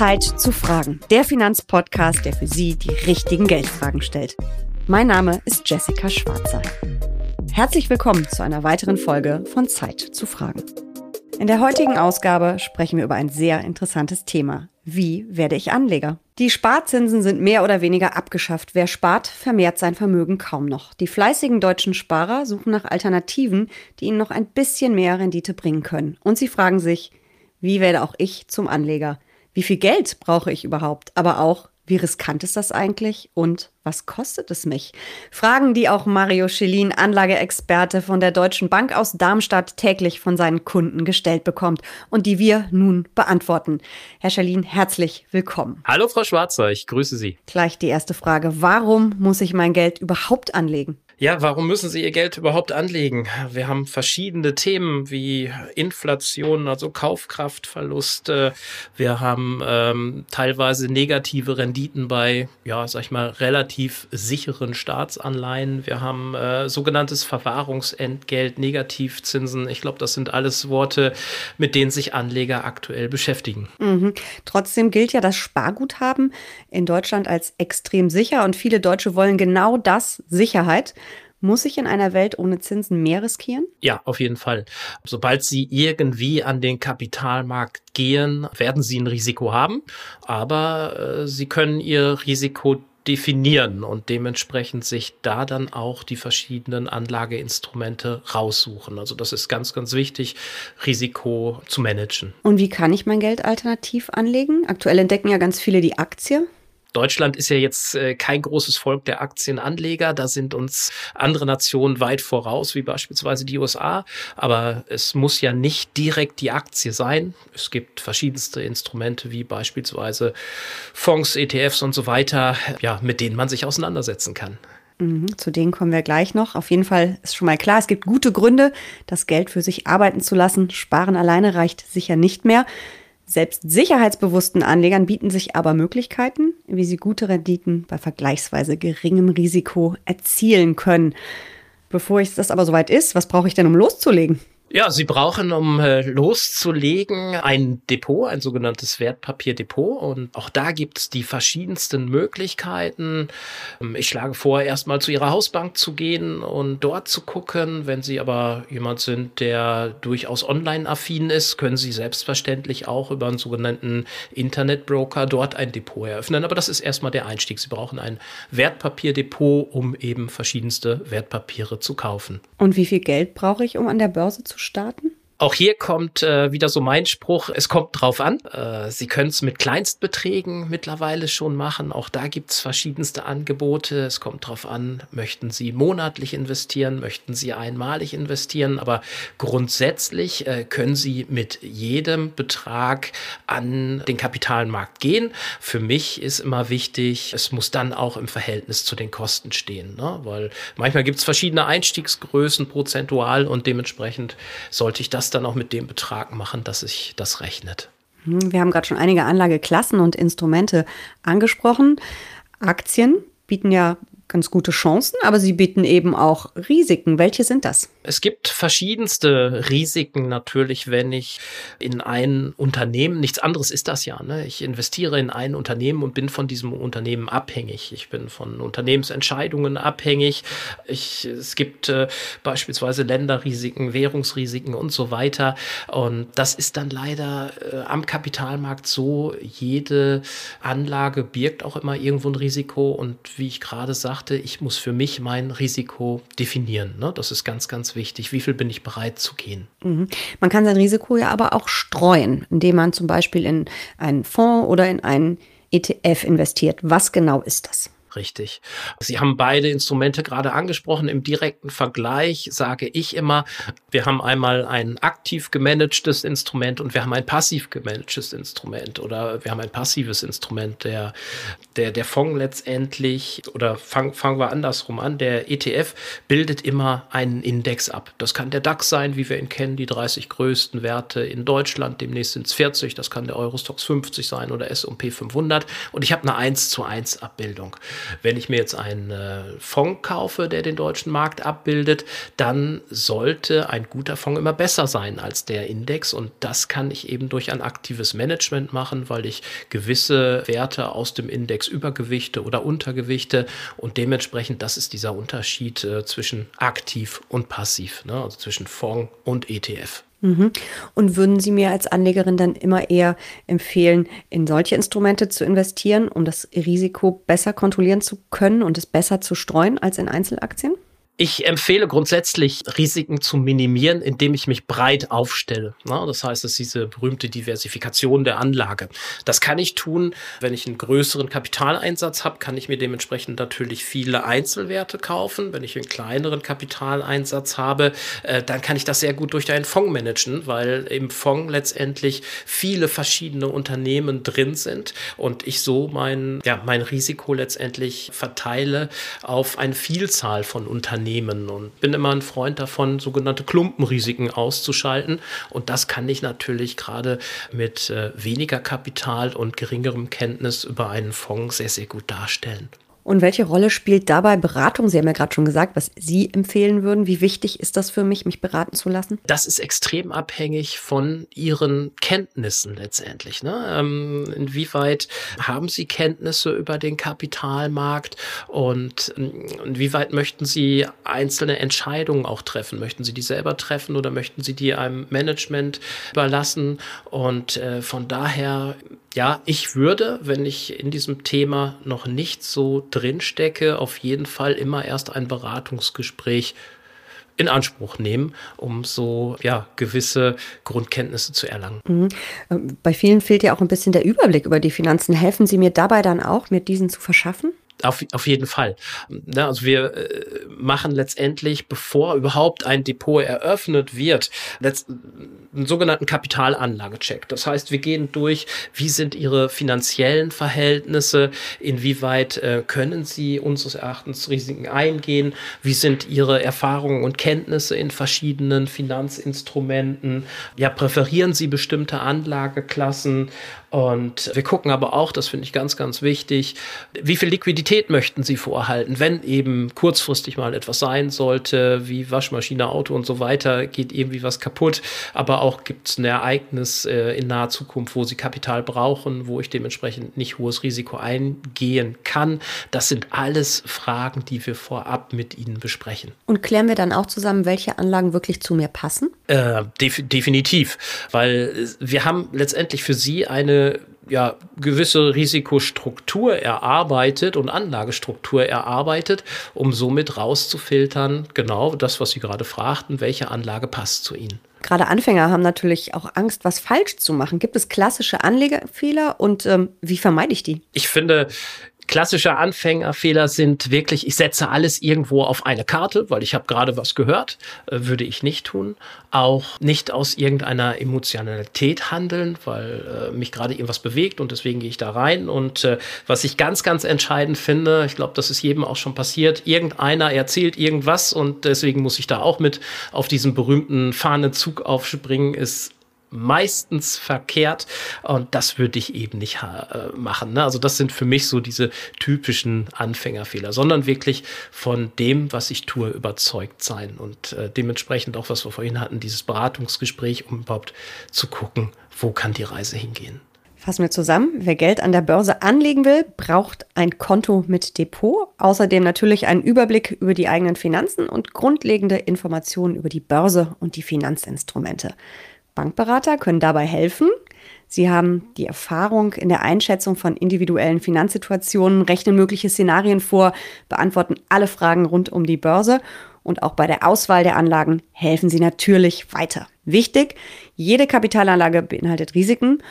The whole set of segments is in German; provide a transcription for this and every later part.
Zeit zu fragen. Der Finanzpodcast, der für Sie die richtigen Geldfragen stellt. Mein Name ist Jessica Schwarzer. Herzlich willkommen zu einer weiteren Folge von Zeit zu fragen. In der heutigen Ausgabe sprechen wir über ein sehr interessantes Thema. Wie werde ich Anleger? Die Sparzinsen sind mehr oder weniger abgeschafft. Wer spart, vermehrt sein Vermögen kaum noch. Die fleißigen deutschen Sparer suchen nach Alternativen, die ihnen noch ein bisschen mehr Rendite bringen können. Und sie fragen sich, wie werde auch ich zum Anleger? Wie viel Geld brauche ich überhaupt? Aber auch, wie riskant ist das eigentlich und was kostet es mich? Fragen, die auch Mario Schelin, Anlageexperte von der Deutschen Bank aus Darmstadt, täglich von seinen Kunden gestellt bekommt und die wir nun beantworten. Herr Schelin, herzlich willkommen. Hallo Frau Schwarzer, ich grüße Sie. Gleich die erste Frage. Warum muss ich mein Geld überhaupt anlegen? Ja, warum müssen Sie Ihr Geld überhaupt anlegen? Wir haben verschiedene Themen wie Inflation, also Kaufkraftverluste. Wir haben ähm, teilweise negative Renditen bei, ja, sag ich mal, relativ sicheren Staatsanleihen. Wir haben äh, sogenanntes Verwahrungsentgelt, Negativzinsen. Ich glaube, das sind alles Worte, mit denen sich Anleger aktuell beschäftigen. Mhm. Trotzdem gilt ja das Sparguthaben in Deutschland als extrem sicher und viele Deutsche wollen genau das, Sicherheit. Muss ich in einer Welt ohne Zinsen mehr riskieren? Ja, auf jeden Fall. Sobald Sie irgendwie an den Kapitalmarkt gehen, werden Sie ein Risiko haben, aber äh, Sie können Ihr Risiko definieren und dementsprechend sich da dann auch die verschiedenen Anlageinstrumente raussuchen. Also das ist ganz, ganz wichtig, Risiko zu managen. Und wie kann ich mein Geld alternativ anlegen? Aktuell entdecken ja ganz viele die Aktie. Deutschland ist ja jetzt äh, kein großes Volk der Aktienanleger. Da sind uns andere Nationen weit voraus, wie beispielsweise die USA. Aber es muss ja nicht direkt die Aktie sein. Es gibt verschiedenste Instrumente, wie beispielsweise Fonds, ETFs und so weiter, ja, mit denen man sich auseinandersetzen kann. Mhm, zu denen kommen wir gleich noch. Auf jeden Fall ist schon mal klar, es gibt gute Gründe, das Geld für sich arbeiten zu lassen. Sparen alleine reicht sicher nicht mehr. Selbst sicherheitsbewussten Anlegern bieten sich aber Möglichkeiten, wie sie gute Renditen bei vergleichsweise geringem Risiko erzielen können. Bevor es das aber soweit ist, was brauche ich denn, um loszulegen? Ja, Sie brauchen, um äh, loszulegen, ein Depot, ein sogenanntes Wertpapierdepot. Und auch da gibt es die verschiedensten Möglichkeiten. Ähm, ich schlage vor, erstmal zu Ihrer Hausbank zu gehen und dort zu gucken. Wenn Sie aber jemand sind, der durchaus online-affin ist, können Sie selbstverständlich auch über einen sogenannten Internetbroker dort ein Depot eröffnen. Aber das ist erstmal der Einstieg. Sie brauchen ein Wertpapierdepot, um eben verschiedenste Wertpapiere zu kaufen. Und wie viel Geld brauche ich, um an der Börse zu starten? Auch hier kommt äh, wieder so mein Spruch, es kommt drauf an. Äh, Sie können es mit Kleinstbeträgen mittlerweile schon machen. Auch da gibt es verschiedenste Angebote. Es kommt drauf an, möchten Sie monatlich investieren, möchten Sie einmalig investieren. Aber grundsätzlich äh, können Sie mit jedem Betrag an den Kapitalmarkt gehen. Für mich ist immer wichtig, es muss dann auch im Verhältnis zu den Kosten stehen. Ne? Weil manchmal gibt es verschiedene Einstiegsgrößen prozentual und dementsprechend sollte ich das dann auch mit dem Betrag machen, dass sich das rechnet. Hm, wir haben gerade schon einige Anlageklassen und Instrumente angesprochen. Aktien bieten ja ganz gute Chancen, aber sie bieten eben auch Risiken. Welche sind das? Es gibt verschiedenste Risiken natürlich, wenn ich in ein Unternehmen, nichts anderes ist das ja, ne? ich investiere in ein Unternehmen und bin von diesem Unternehmen abhängig. Ich bin von Unternehmensentscheidungen abhängig. Ich, es gibt äh, beispielsweise Länderrisiken, Währungsrisiken und so weiter. Und das ist dann leider äh, am Kapitalmarkt so, jede Anlage birgt auch immer irgendwo ein Risiko. Und wie ich gerade sagte, sagte, ich muss für mich mein Risiko definieren. Ne? Das ist ganz, ganz wichtig. Wie viel bin ich bereit zu gehen? Mhm. Man kann sein Risiko ja aber auch streuen, indem man zum Beispiel in einen Fonds oder in einen ETF investiert. Was genau ist das? Richtig. Sie haben beide Instrumente gerade angesprochen. Im direkten Vergleich sage ich immer, wir haben einmal ein aktiv gemanagtes Instrument und wir haben ein passiv gemanagtes Instrument oder wir haben ein passives Instrument. Der, der, der Fonds letztendlich, oder fangen fang wir andersrum an, der ETF bildet immer einen Index ab. Das kann der DAX sein, wie wir ihn kennen, die 30 größten Werte in Deutschland, demnächst sind es 40, das kann der Eurostox 50 sein oder S&P 500 und ich habe eine 1 zu 1 Abbildung. Wenn ich mir jetzt einen äh, Fonds kaufe, der den deutschen Markt abbildet, dann sollte ein guter Fonds immer besser sein als der Index. Und das kann ich eben durch ein aktives Management machen, weil ich gewisse Werte aus dem Index übergewichte oder untergewichte. Und dementsprechend, das ist dieser Unterschied äh, zwischen aktiv und passiv, ne? also zwischen Fonds und ETF. Mhm. Und würden Sie mir als Anlegerin dann immer eher empfehlen, in solche Instrumente zu investieren, um das Risiko besser kontrollieren zu können und es besser zu streuen als in Einzelaktien? Ich empfehle grundsätzlich, Risiken zu minimieren, indem ich mich breit aufstelle. Das heißt, es ist diese berühmte Diversifikation der Anlage. Das kann ich tun, wenn ich einen größeren Kapitaleinsatz habe, kann ich mir dementsprechend natürlich viele Einzelwerte kaufen. Wenn ich einen kleineren Kapitaleinsatz habe, äh, dann kann ich das sehr gut durch einen Fonds managen, weil im Fonds letztendlich viele verschiedene Unternehmen drin sind und ich so mein, ja, mein Risiko letztendlich verteile auf eine Vielzahl von Unternehmen nehmen und bin immer ein Freund davon, sogenannte Klumpenrisiken auszuschalten. Und das kann ich natürlich gerade mit äh, weniger Kapital und geringerem Kenntnis über einen Fonds sehr, sehr gut darstellen. Und welche Rolle spielt dabei Beratung? Sie haben ja gerade schon gesagt, was Sie empfehlen würden. Wie wichtig ist das für mich, mich beraten zu lassen? Das ist extrem abhängig von Ihren Kenntnissen letztendlich. Ne? Ähm, inwieweit haben Sie Kenntnisse über den Kapitalmarkt und ähm, inwieweit möchten Sie einzelne Entscheidungen auch treffen? Möchten Sie die selber treffen oder möchten Sie die einem Management überlassen? Und äh, von daher ja, ich würde, wenn ich in diesem Thema noch nicht so drin stecke, auf jeden Fall immer erst ein Beratungsgespräch in Anspruch nehmen, um so ja gewisse Grundkenntnisse zu erlangen. Mhm. Ähm, bei vielen fehlt ja auch ein bisschen der Überblick über die Finanzen. Helfen Sie mir dabei dann auch, mir diesen zu verschaffen? Auf, auf jeden Fall. Ja, also wir äh, machen letztendlich, bevor überhaupt ein Depot eröffnet wird, einen sogenannten Kapitalanlagecheck. Das heißt, wir gehen durch, wie sind Ihre finanziellen Verhältnisse, inwieweit äh, können Sie unseres Erachtens Risiken eingehen, wie sind Ihre Erfahrungen und Kenntnisse in verschiedenen Finanzinstrumenten, ja, präferieren Sie bestimmte Anlageklassen und wir gucken aber auch, das finde ich ganz, ganz wichtig, wie viel Liquidität möchten Sie vorhalten, wenn eben kurzfristig mal etwas sein sollte, wie Waschmaschine, Auto und so weiter, geht irgendwie was kaputt. Aber auch gibt es ein Ereignis äh, in naher Zukunft, wo Sie Kapital brauchen, wo ich dementsprechend nicht hohes Risiko eingehen kann. Das sind alles Fragen, die wir vorab mit Ihnen besprechen. Und klären wir dann auch zusammen, welche Anlagen wirklich zu mir passen? Äh, def definitiv, weil wir haben letztendlich für Sie eine ja, gewisse Risikostruktur erarbeitet und Anlagestruktur erarbeitet, um somit rauszufiltern, genau das, was Sie gerade fragten, welche Anlage passt zu Ihnen. Gerade Anfänger haben natürlich auch Angst, was falsch zu machen. Gibt es klassische Anlegefehler und ähm, wie vermeide ich die? Ich finde, Klassische Anfängerfehler sind wirklich, ich setze alles irgendwo auf eine Karte, weil ich habe gerade was gehört, äh, würde ich nicht tun. Auch nicht aus irgendeiner Emotionalität handeln, weil äh, mich gerade irgendwas bewegt und deswegen gehe ich da rein. Und äh, was ich ganz, ganz entscheidend finde, ich glaube, das ist jedem auch schon passiert, irgendeiner erzählt irgendwas und deswegen muss ich da auch mit auf diesen berühmten Fahnenzug aufspringen, ist meistens verkehrt und das würde ich eben nicht äh, machen. Ne? Also das sind für mich so diese typischen Anfängerfehler, sondern wirklich von dem, was ich tue, überzeugt sein und äh, dementsprechend auch, was wir vorhin hatten, dieses Beratungsgespräch, um überhaupt zu gucken, wo kann die Reise hingehen. Fassen wir zusammen. Wer Geld an der Börse anlegen will, braucht ein Konto mit Depot. Außerdem natürlich einen Überblick über die eigenen Finanzen und grundlegende Informationen über die Börse und die Finanzinstrumente. Bankberater können dabei helfen. Sie haben die Erfahrung in der Einschätzung von individuellen Finanzsituationen, rechnen mögliche Szenarien vor, beantworten alle Fragen rund um die Börse und auch bei der Auswahl der Anlagen helfen sie natürlich weiter. Wichtig, jede Kapitalanlage beinhaltet Risiken,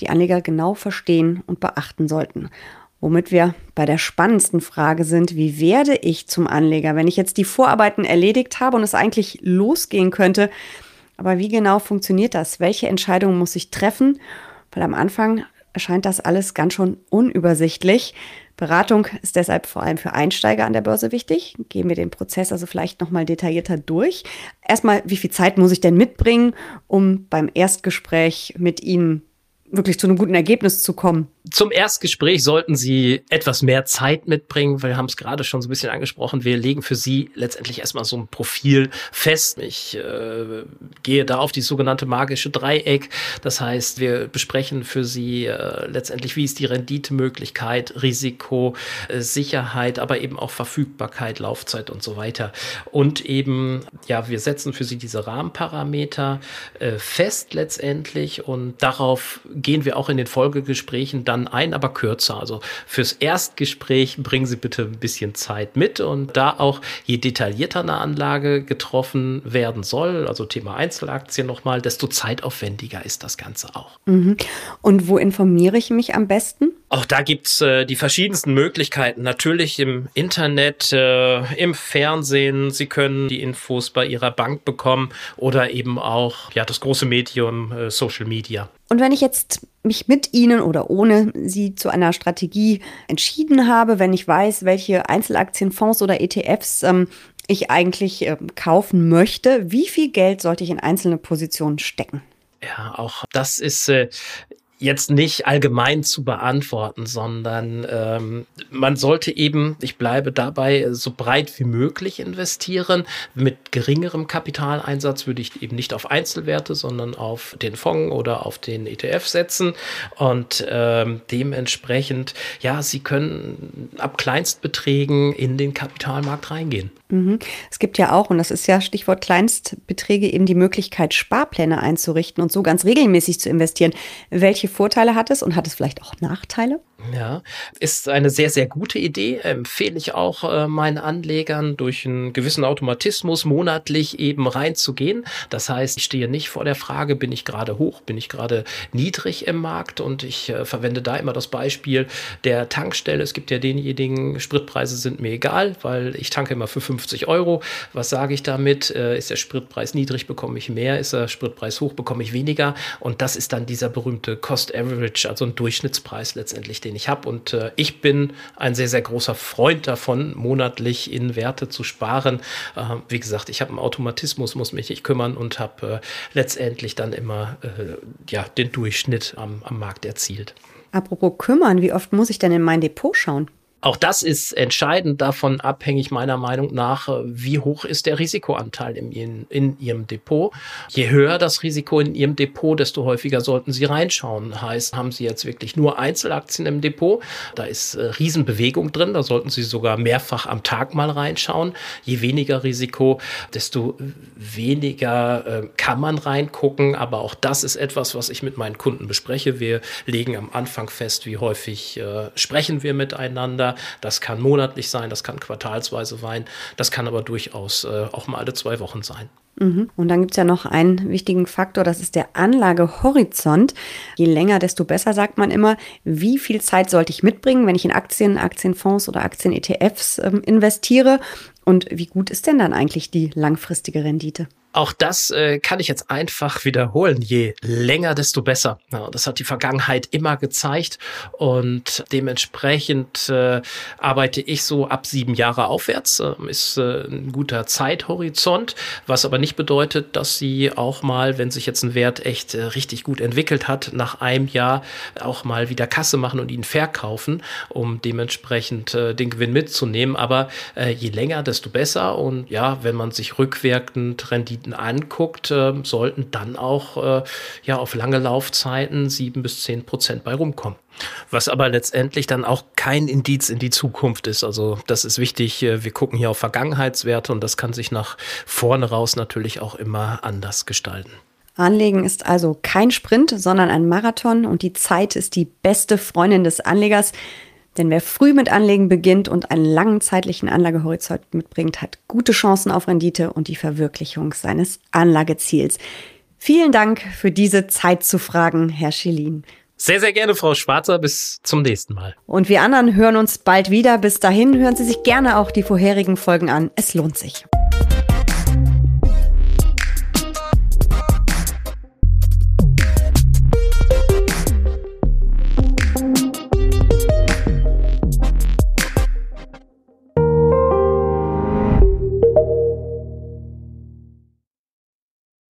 die Anleger genau verstehen und beachten sollten. Womit wir bei der spannendsten Frage sind, wie werde ich zum Anleger, wenn ich jetzt die Vorarbeiten erledigt habe und es eigentlich losgehen könnte, aber wie genau funktioniert das? Welche Entscheidungen muss ich treffen? Weil am Anfang erscheint das alles ganz schon unübersichtlich. Beratung ist deshalb vor allem für Einsteiger an der Börse wichtig. Gehen wir den Prozess also vielleicht nochmal detaillierter durch. Erstmal, wie viel Zeit muss ich denn mitbringen, um beim Erstgespräch mit Ihnen wirklich zu einem guten Ergebnis zu kommen? Zum Erstgespräch sollten Sie etwas mehr Zeit mitbringen. Wir haben es gerade schon so ein bisschen angesprochen. Wir legen für Sie letztendlich erstmal so ein Profil fest. Ich äh, gehe da auf die sogenannte magische Dreieck. Das heißt, wir besprechen für Sie äh, letztendlich, wie ist die Renditemöglichkeit, Risiko, äh, Sicherheit, aber eben auch Verfügbarkeit, Laufzeit und so weiter. Und eben, ja, wir setzen für Sie diese Rahmenparameter äh, fest letztendlich und darauf gehen wir auch in den Folgegesprächen dann ein, aber kürzer. Also fürs Erstgespräch bringen Sie bitte ein bisschen Zeit mit und da auch je detaillierter eine Anlage getroffen werden soll, also Thema Einzelaktien nochmal, desto zeitaufwendiger ist das Ganze auch. Mhm. Und wo informiere ich mich am besten? Auch da gibt's äh, die verschiedensten Möglichkeiten. Natürlich im Internet, äh, im Fernsehen. Sie können die Infos bei Ihrer Bank bekommen oder eben auch ja das große Medium äh, Social Media. Und wenn ich jetzt mich mit Ihnen oder ohne Sie zu einer Strategie entschieden habe, wenn ich weiß, welche Einzelaktienfonds oder ETFs ähm, ich eigentlich äh, kaufen möchte, wie viel Geld sollte ich in einzelne Positionen stecken? Ja, auch das ist äh, jetzt nicht allgemein zu beantworten, sondern ähm, man sollte eben, ich bleibe dabei, so breit wie möglich investieren. Mit geringerem Kapitaleinsatz würde ich eben nicht auf Einzelwerte, sondern auf den Fonds oder auf den ETF setzen. Und ähm, dementsprechend, ja, Sie können ab Kleinstbeträgen in den Kapitalmarkt reingehen. Mhm. Es gibt ja auch, und das ist ja Stichwort Kleinstbeträge, eben die Möglichkeit, Sparpläne einzurichten und so ganz regelmäßig zu investieren. Welche Vorteile hat es und hat es vielleicht auch Nachteile? Ja, ist eine sehr, sehr gute Idee. Empfehle ich auch äh, meinen Anlegern, durch einen gewissen Automatismus monatlich eben reinzugehen. Das heißt, ich stehe nicht vor der Frage, bin ich gerade hoch, bin ich gerade niedrig im Markt und ich äh, verwende da immer das Beispiel der Tankstelle. Es gibt ja denjenigen, Spritpreise sind mir egal, weil ich tanke immer für 50 Euro. Was sage ich damit? Äh, ist der Spritpreis niedrig, bekomme ich mehr, ist der Spritpreis hoch, bekomme ich weniger. Und das ist dann dieser berühmte Cost Average, also ein Durchschnittspreis letztendlich, den ich habe. Und äh, ich bin ein sehr, sehr großer Freund davon, monatlich in Werte zu sparen. Äh, wie gesagt, ich habe einen Automatismus, muss mich nicht kümmern und habe äh, letztendlich dann immer äh, ja, den Durchschnitt am, am Markt erzielt. Apropos kümmern, wie oft muss ich denn in mein Depot schauen? Auch das ist entscheidend davon abhängig, meiner Meinung nach, äh, wie hoch ist der Risikoanteil in, in, Ihrem Depot. Je höher das Risiko in Ihrem Depot, desto häufiger sollten Sie reinschauen. Heißt, haben Sie jetzt wirklich nur Einzelaktien im Depot, da ist äh, Riesenbewegung drin, da sollten Sie sogar mehrfach am Tag mal reinschauen. Je weniger Risiko, desto weniger äh, kann man reingucken. Aber auch das ist etwas, was ich mit meinen Kunden bespreche. Wir legen am Anfang fest, wie häufig äh, sprechen wir miteinander das kann monatlich sein, das kann quartalsweise sein, das kann aber durchaus äh, auch mal alle zwei Wochen sein. Mhm. Und dann gibt es ja noch einen wichtigen Faktor, das ist der Anlagehorizont. Je länger, desto besser sagt man immer. Wie viel Zeit sollte ich mitbringen, wenn ich in Aktien, Aktienfonds oder Aktien-ETFs ähm, investiere? Und wie gut ist denn dann eigentlich die langfristige Rendite? Auch das äh, kann ich jetzt einfach wiederholen. Je länger, desto besser. Ja, das hat die Vergangenheit immer gezeigt und dementsprechend äh, arbeite ich so ab sieben Jahre aufwärts. Äh, ist ein guter Zeithorizont, was aber nicht bedeutet, dass Sie auch mal, wenn sich jetzt ein Wert echt äh, richtig gut entwickelt hat, nach einem Jahr auch mal wieder Kasse machen und ihn verkaufen, um dementsprechend äh, den Gewinn mitzunehmen. Aber äh, je länger, desto besser. Und ja, wenn man sich rückwirkend Rendite Renditen anguckt, äh, sollten dann auch äh, ja auf lange Laufzeiten sieben bis zehn Prozent bei rumkommen. Was aber letztendlich dann auch kein Indiz in die Zukunft ist. Also das ist wichtig. Äh, wir gucken hier auf Vergangenheitswerte und das kann sich nach vorne raus natürlich auch immer anders gestalten. Anlegen ist also kein Sprint, sondern ein Marathon und die Zeit ist die beste Freundin des Anlegers. Denn wer früh mit Anlegen beginnt und einen langen zeitlichen Anlagehorizont mitbringt, hat gute Chancen auf Rendite und die Verwirklichung seines Anlageziels. Vielen Dank für diese Zeit zu fragen, Herr Schilin. Sehr, sehr gerne, Frau Schwarzer. Bis zum nächsten Mal. Und wir anderen hören uns bald wieder. Bis dahin hören Sie sich gerne auch die vorherigen Folgen an. Es lohnt sich.